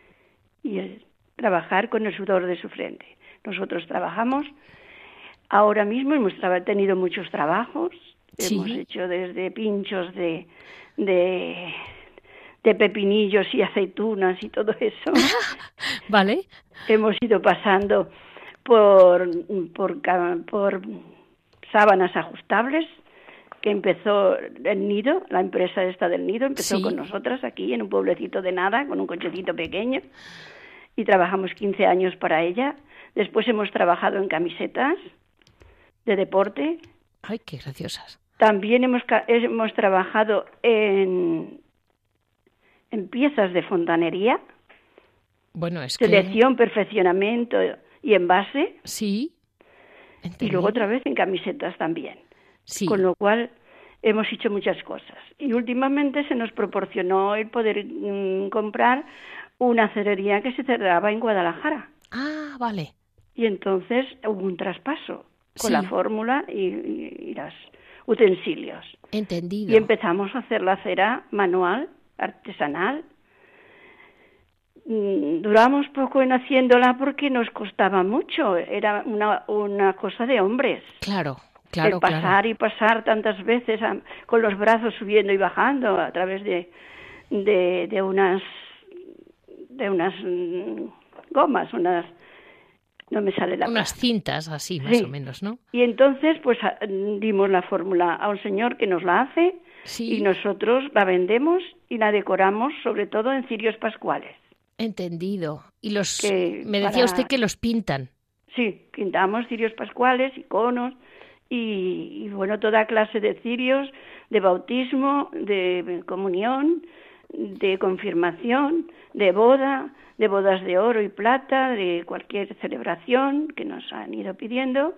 Y el trabajar con el sudor de su frente. Nosotros trabajamos Ahora mismo hemos tenido muchos trabajos, hemos hecho desde pinchos de, de, de pepinillos y aceitunas y todo eso. vale. Hemos ido pasando por, por, por sábanas ajustables, que empezó el nido, la empresa esta del nido, empezó con nosotras aquí en un pueblecito de nada, con un cochecito pequeño, y trabajamos 15 años para ella. Después hemos trabajado en camisetas de deporte. Ay, qué graciosas. También hemos, hemos trabajado en, en piezas de fontanería. Bueno, es Selección, perfeccionamiento y envase. Sí. Y luego otra vez en camisetas también. Con lo cual hemos hecho muchas cosas. Y últimamente se nos proporcionó el poder mm, comprar una cerería que se cerraba en Guadalajara. Ah, vale. Y entonces hubo un traspaso con la fórmula y, los utensilios. Entendido. Y empezamos a hacer la cera manual, artesanal. Mm, duramos poco en haciéndola porque nos costaba mucho. Era una, una cosa de hombres. Claro. Claro, pasar y pasar tantas veces con los brazos subiendo y bajando a través de, de, unas de unas mm, gomas, unas no me sale la unas cintas así más o menos, ¿no? Y entonces pues dimos la fórmula a un señor que nos la hace y nosotros la vendemos y la decoramos sobre todo en cirios pascuales. Entendido. Y los me decía usted que los pintan. Sí, pintamos cirios pascuales, iconos y, bueno, toda clase de cirios, de bautismo, de comunión, de confirmación, de boda, de bodas de oro y plata, de cualquier celebración que nos han ido pidiendo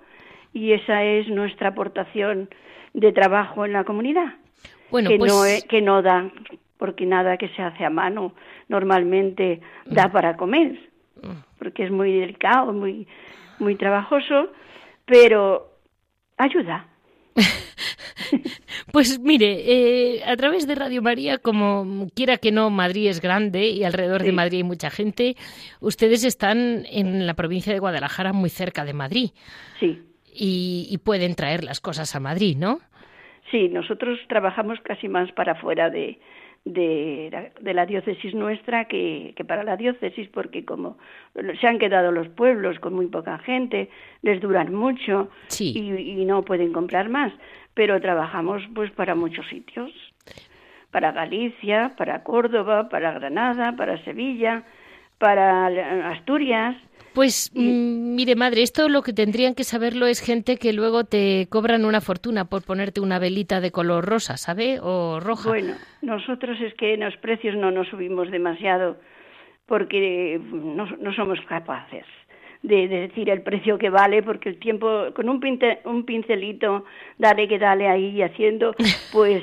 y esa es nuestra aportación de trabajo en la comunidad. Bueno, que, pues... no, que no da, porque nada que se hace a mano normalmente da mm. para comer, mm. porque es muy delicado, muy, muy trabajoso, pero ayuda. Pues mire, eh, a través de Radio María, como quiera que no, Madrid es grande y alrededor de Madrid hay mucha gente, ustedes están en la provincia de Guadalajara, muy cerca de Madrid. Sí. Y, pueden traer las cosas a Madrid, ¿no? Sí, nosotros trabajamos casi más para fuera de, de, la diócesis nuestra que, para la diócesis, porque como se han quedado los pueblos con muy poca gente, les duran mucho y, no pueden comprar más, pero trabajamos pues para muchos sitios, para Galicia, para Córdoba, para Granada, para Sevilla, para Asturias, pues mire, madre, esto lo que tendrían que saberlo es gente que luego te cobran una fortuna por ponerte una velita de color rosa, ¿sabe? O roja. Bueno, nosotros es que en los precios no nos subimos demasiado porque no, no somos capaces de, decir el precio que vale, porque el tiempo, con un, un pincelito, dale que dale ahí haciendo, pues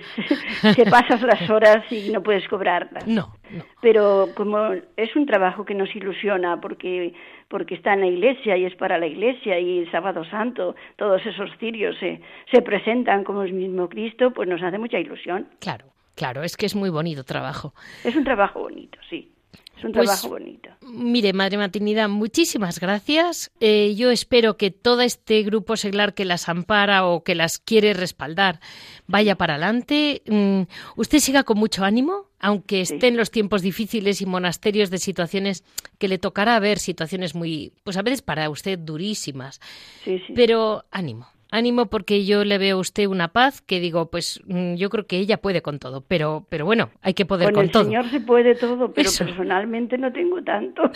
te pasas las horas y no puedes cobrarlas. No, Pero como es un trabajo que nos ilusiona, porque, porque está en la iglesia y es para la iglesia y el sábado santo, todos esos cirios se, se presentan como el mismo Cristo, pues nos hace mucha ilusión. Claro, claro, es que es muy bonito trabajo. Es un trabajo bonito, sí. Es un pues, trabajo bonito. Mire, Madre Maternidad, muchísimas gracias. Eh, yo espero que todo este grupo seglar que las ampara o que las quiere respaldar vaya para adelante. Mm, usted siga con mucho ánimo, aunque estén los tiempos difíciles y monasterios de situaciones que le tocará ver, situaciones muy, pues a veces para usted durísimas. Sí, sí. Pero ánimo, ánimo porque yo le veo a usted una paz que digo, pues mm, yo creo que ella puede con todo, pero pero bueno, hay que poder con, con el Señor se puede todo, pero personalmente no tengo tanto.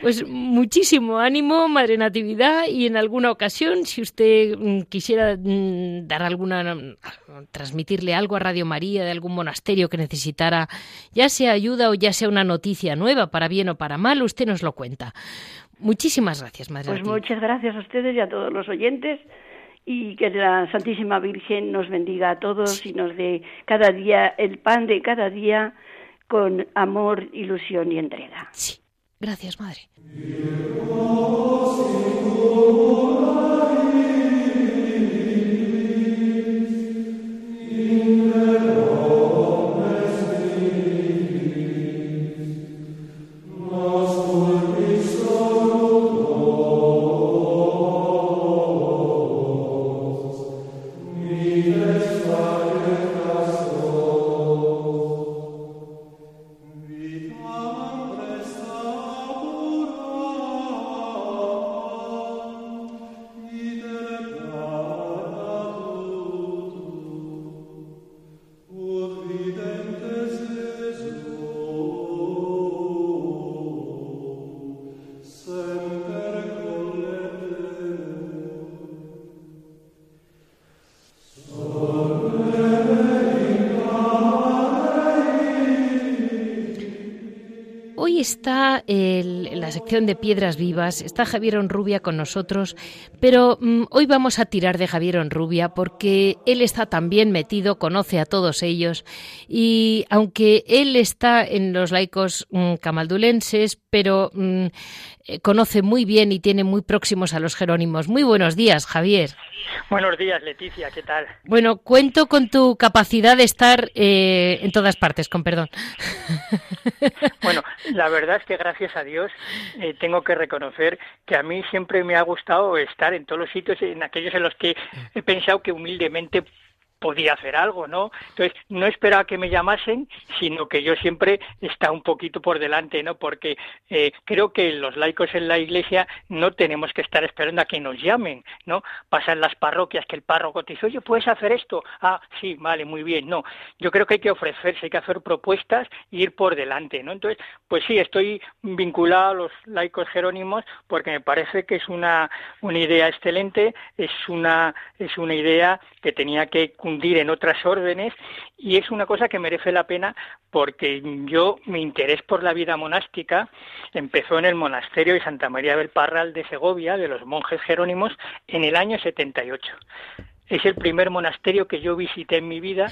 Pues muchísimo ánimo, Madre Natividad, y en alguna ocasión, si usted mm, quisiera mm, dar alguna, transmitirle algo a Radio María de algún monasterio que necesitara, ya sea ayuda o ya sea una noticia nueva, para bien o para mal, usted nos lo cuenta. Muchísimas gracias, Madre. Pues muchas gracias a ustedes y a todos los oyentes y que la Santísima Virgen nos bendiga a todos y nos dé cada día el pan de cada día con amor, ilusión y entrega. Sí, gracias, Madre. En la sección de Piedras Vivas, está Javier Onrubia con nosotros, pero mm, hoy vamos a tirar de Javier Onrubia porque él está también metido, conoce a todos ellos y aunque él está en los laicos mm, camaldulenses, pero mm, eh, conoce muy bien y tiene muy próximos a los Jerónimos. Muy buenos días, Javier. Buenos días, Leticia, ¿qué tal? Bueno, cuento con tu capacidad de estar eh, en todas partes, con perdón. Bueno, la verdad es que gracias a Dios eh, tengo que reconocer que a mí siempre me ha gustado estar en todos los sitios, en aquellos en los que he pensado que humildemente podía hacer algo, ¿no? Entonces, no esperaba que me llamasen, sino que yo siempre está un poquito por delante, ¿no? Porque eh, creo que los laicos en la iglesia no tenemos que estar esperando a que nos llamen, ¿no? Pasan las parroquias que el párroco te dice, oye, ¿puedes hacer esto? Ah, sí, vale, muy bien. No, yo creo que hay que ofrecerse, hay que hacer propuestas e ir por delante, ¿no? Entonces, pues sí, estoy vinculado a los laicos jerónimos porque me parece que es una, una idea excelente, es una, es una idea que tenía que en otras órdenes y es una cosa que merece la pena porque yo mi interés por la vida monástica empezó en el monasterio de Santa María del Parral de Segovia de los monjes jerónimos en el año 78. Es el primer monasterio que yo visité en mi vida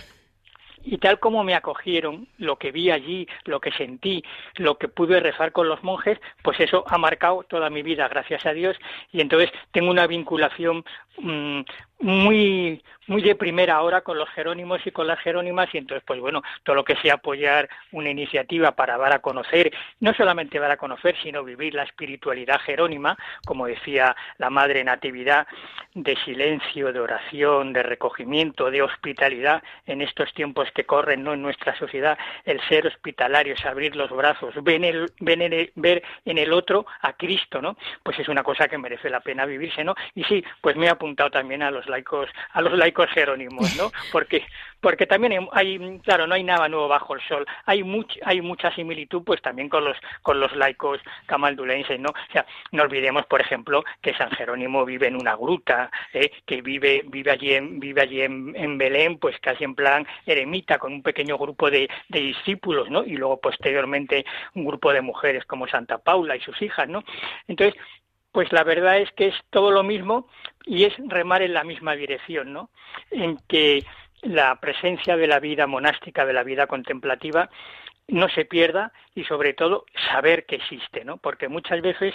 y tal como me acogieron, lo que vi allí, lo que sentí, lo que pude rezar con los monjes, pues eso ha marcado toda mi vida, gracias a Dios, y entonces tengo una vinculación mm, muy muy de primera hora con los jerónimos y con las jerónimas y entonces pues bueno todo lo que sea apoyar una iniciativa para dar a conocer no solamente dar a conocer sino vivir la espiritualidad jerónima como decía la madre natividad de silencio de oración de recogimiento de hospitalidad. En estos tiempos que corren no en nuestra sociedad el ser hospitalario es abrir los brazos ver, el, ver en el otro a Cristo no pues es una cosa que merece la pena vivirse no y sí pues me he apuntado también a los laicos, a los laicos jerónimos, ¿no? Porque, porque también hay, claro, no hay nada nuevo bajo el sol. Hay much, hay mucha similitud, pues también con los, con los laicos camaldulenses, ¿no? O sea, no olvidemos, por ejemplo, que San Jerónimo vive en una gruta, ¿eh? que vive, vive allí, en, vive allí en, Belén, pues casi en plan eremita, con un pequeño grupo de, de discípulos, ¿no? Y luego posteriormente un grupo de mujeres como Santa Paula y sus hijas, ¿no? Entonces, pues la verdad es que es todo lo mismo y es remar en la misma dirección, ¿no? En que la presencia de la vida monástica, de la vida contemplativa, no se pierda y sobre todo saber que existe, ¿no? Porque muchas veces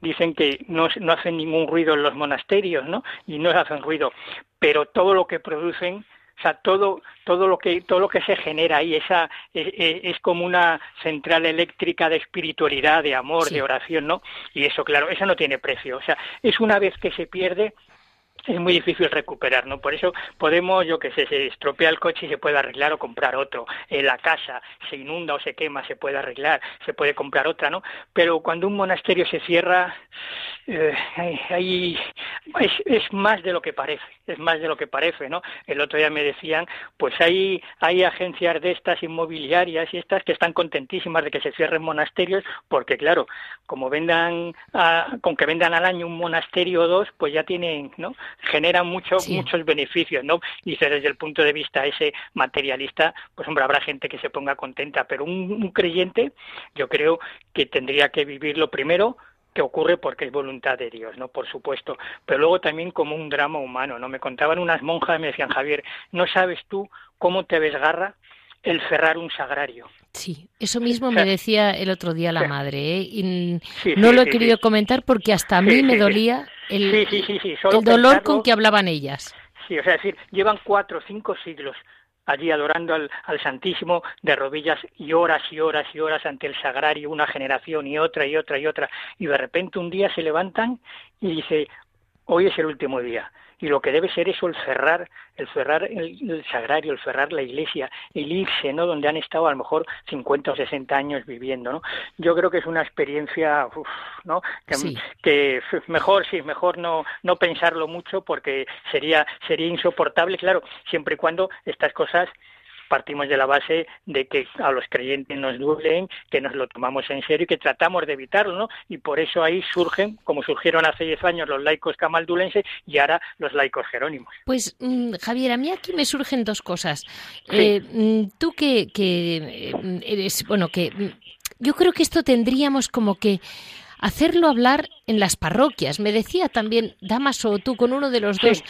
dicen que no, no hacen ningún ruido en los monasterios, ¿no? Y no hacen ruido, pero todo lo que producen o sea, todo, todo lo que, todo lo que se genera ahí, esa, es, e, es como una central eléctrica de espiritualidad, de amor, de oración, ¿no? Y eso, claro, eso no tiene precio. O sea, es una vez que se pierde, es muy difícil recuperar, ¿no? Por eso podemos, yo que sé, se estropea el coche y se puede arreglar o comprar otro. En la casa se inunda o se quema, se puede arreglar, se puede comprar otra, ¿no? Pero cuando un monasterio se cierra, eh, ahí es, más de lo que parece, es más de lo que parece, ¿no? El otro día me decían, pues hay, hay agencias de estas inmobiliarias y estas que están contentísimas de que se cierren monasterios, porque claro, como vendan, con que vendan al año un monasterio o dos, pues ya tienen, ¿no? Generan muchos muchos beneficios, ¿no? Y desde el punto de vista ese materialista, pues hombre, habrá gente que se ponga contenta, pero un, creyente yo creo que tendría que vivirlo primero que ocurre porque es voluntad de Dios, ¿no? Por supuesto, pero luego también como un drama humano, ¿no? Me contaban unas monjas, me decían, Javier, ¿no sabes tú cómo te desgarra el cerrar un sagrario? Sí, eso mismo me decía el otro día la madre, ¿eh? y no lo he querido comentar porque hasta a mí me dolía el, dolor con que hablaban ellas. Sí, o sea, decir, llevan cuatro o cinco siglos allí adorando al, al, Santísimo de rodillas y horas y horas y horas ante el sagrario, una generación y otra y otra y otra, y de repente un día se levantan y dice, hoy es el último día y lo que debe ser eso el cerrar el cerrar el, sagrario el cerrar la iglesia el irse no donde han estado a lo mejor 50 o 60 años viviendo no yo creo que es una experiencia no que, mejor sí mejor no no pensarlo mucho porque sería sería insoportable claro siempre y cuando estas cosas partimos de la base de que a los creyentes nos duelen, que nos lo tomamos en serio y que tratamos de evitarlo, ¿no? Y por eso ahí surgen, como surgieron hace 10 años los laicos camaldulenses y ahora los laicos jerónimos. Pues, mm, Javier, a mí aquí me surgen dos cosas. Eh, mm, tú que, que mm, eres, bueno, que yo creo que esto tendríamos como que hacerlo hablar en las parroquias. Me decía también Damaso, tú con uno de los dos,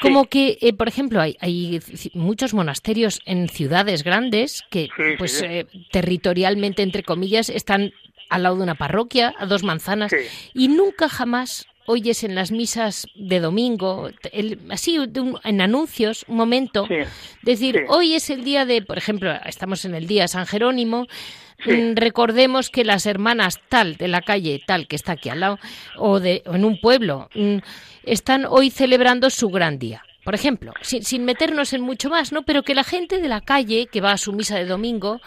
como que, eh, por ejemplo, hay, hay, muchos monasterios en ciudades grandes que, pues, eh, territorialmente, entre comillas, están al lado de una parroquia, a dos manzanas, y nunca jamás oyes en las misas de domingo, así en anuncios, un momento, decir, hoy es el día de, por ejemplo, estamos en el día San Jerónimo, Mm, recordemos que las hermanas tal de la calle tal que está aquí al lado o de en un pueblo mm, están hoy celebrando su gran día. Por ejemplo, sin, meternos en mucho más, ¿no? Pero que la gente de la calle que va a su misa de domingo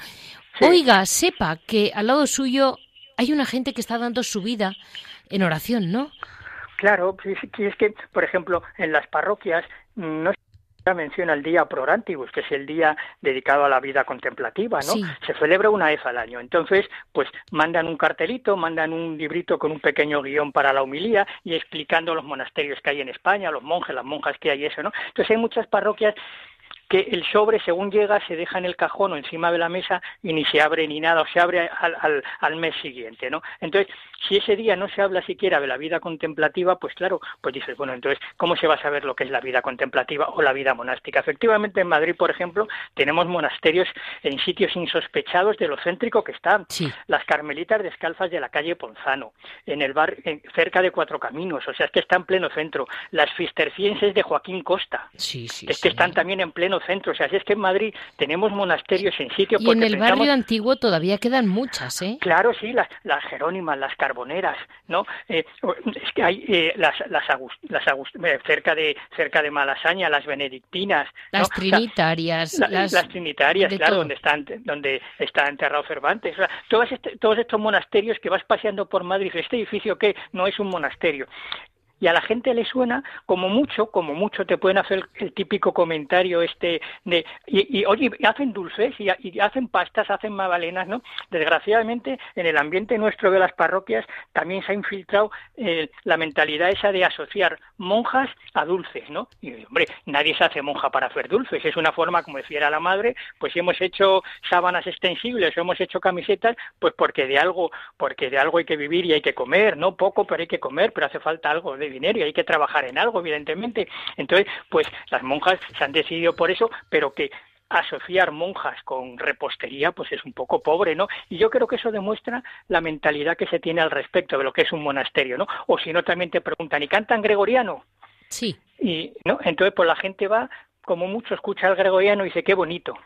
oiga, sepa que al lado suyo hay una gente que está dando su vida en oración, ¿no? Claro, es que, por ejemplo, en las parroquias no menciona el día Prorantibus, que es el día dedicado a la vida contemplativa, ¿no? Se celebra una vez al año. Entonces, pues mandan un cartelito, mandan un librito con un pequeño guion para la humilía y explicando los monasterios que hay en España, los monjes, las monjas que hay, eso, ¿no? Entonces hay muchas parroquias que el sobre, según llega, se deja en el cajón o encima de la mesa y ni se abre ni nada, o se abre al, al, al mes siguiente, ¿no? Entonces, si ese día no se habla siquiera de la vida contemplativa, pues claro, pues dices, bueno, entonces, ¿cómo se va a saber lo que es la vida contemplativa o la vida monástica? Efectivamente, en Madrid, por ejemplo, tenemos monasterios en sitios insospechados de lo céntrico que están. Las Carmelitas Descalzas de la calle Ponzano, en el bar, cerca de Cuatro Caminos, o sea, es que está en pleno centro. Las Cistercienses de Joaquín Costa, es que están también en pleno centro. O sea, es que en Madrid tenemos monasterios en sitios... Y en el barrio antiguo todavía quedan muchas, ¿eh? Claro, sí, las, las Jerónimas, las carboneras, ¿no? Eh, es que hay eh, las, las, las eh, cerca de cerca de Malasaña, las benedictinas, las trinitarias, las, trinitarias, claro, donde están donde está enterrado Cervantes, todos este, todos estos monasterios que vas paseando por Madrid, este edificio que no es un monasterio, y a la gente le suena como mucho, como mucho te pueden hacer el típico comentario este de, y, oye, hacen dulces y, hacen pastas, hacen magdalenas, ¿no? Desgraciadamente, en el ambiente nuestro de las parroquias también se ha infiltrado eh, la mentalidad esa de asociar monjas a dulces, ¿no? Y, hombre, nadie se hace monja para hacer dulces, es una forma, como decía la madre, pues si hemos hecho sábanas extensibles o hemos hecho camisetas, pues porque de algo, porque de algo hay que vivir y hay que comer, ¿no? Poco, pero hay que comer, pero hace falta algo de dinero y hay que trabajar en algo, evidentemente. Entonces, pues las monjas se han decidido por eso, pero que asociar monjas con repostería pues es un poco pobre, ¿no? Y yo creo que eso demuestra la mentalidad que se tiene al respecto de lo que es un monasterio, ¿no? O si no también te preguntan, ¿y cantan gregoriano? Sí. Y no, entonces pues la gente va como mucho escucha al gregoriano y dice, qué bonito.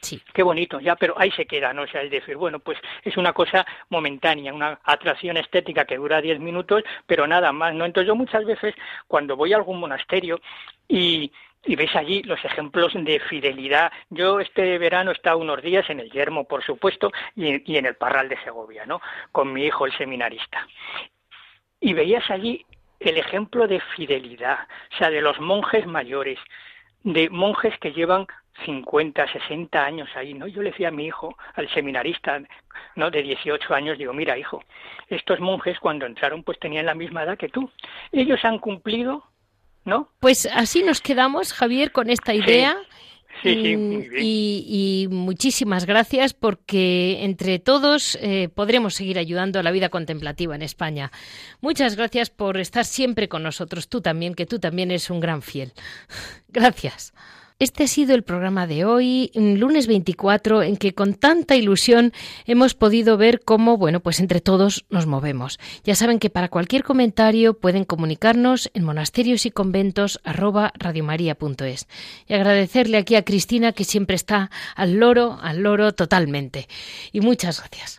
Sí. Qué bonito, ya, pero ahí se queda, ¿no? O sea, es decir, bueno, pues es una cosa momentánea, una atracción estética que dura diez minutos, pero nada más, ¿no? Entonces yo muchas veces, cuando voy a algún monasterio y, y ves allí los ejemplos de fidelidad. Yo este verano he estado unos días en el Yermo, por supuesto, y, y en el Parral de Segovia, ¿no? Con mi hijo, el seminarista. Y veías allí el ejemplo de fidelidad, o sea, de los monjes mayores, de monjes que llevan 50, 60 años ahí, ¿no? Yo le decía a mi hijo, al seminarista, ¿no? De 18 años, digo, mira, hijo, estos monjes cuando entraron pues tenían la misma edad que tú. Ellos han cumplido, ¿no? Pues así nos quedamos, Javier, con esta idea. Sí. Sí, muy bien. Y, muchísimas gracias porque entre todos eh, podremos seguir ayudando a la vida contemplativa en España. Muchas gracias por estar siempre con nosotros, tú también, que tú también eres un gran fiel. Gracias. Este ha sido el programa de hoy, lunes 24, en que con tanta ilusión hemos podido ver cómo, bueno, pues entre todos nos movemos. Ya saben que para cualquier comentario pueden comunicarnos en monasterios y conventos Y agradecerle aquí a Cristina que siempre está al loro, al loro totalmente. Y muchas gracias.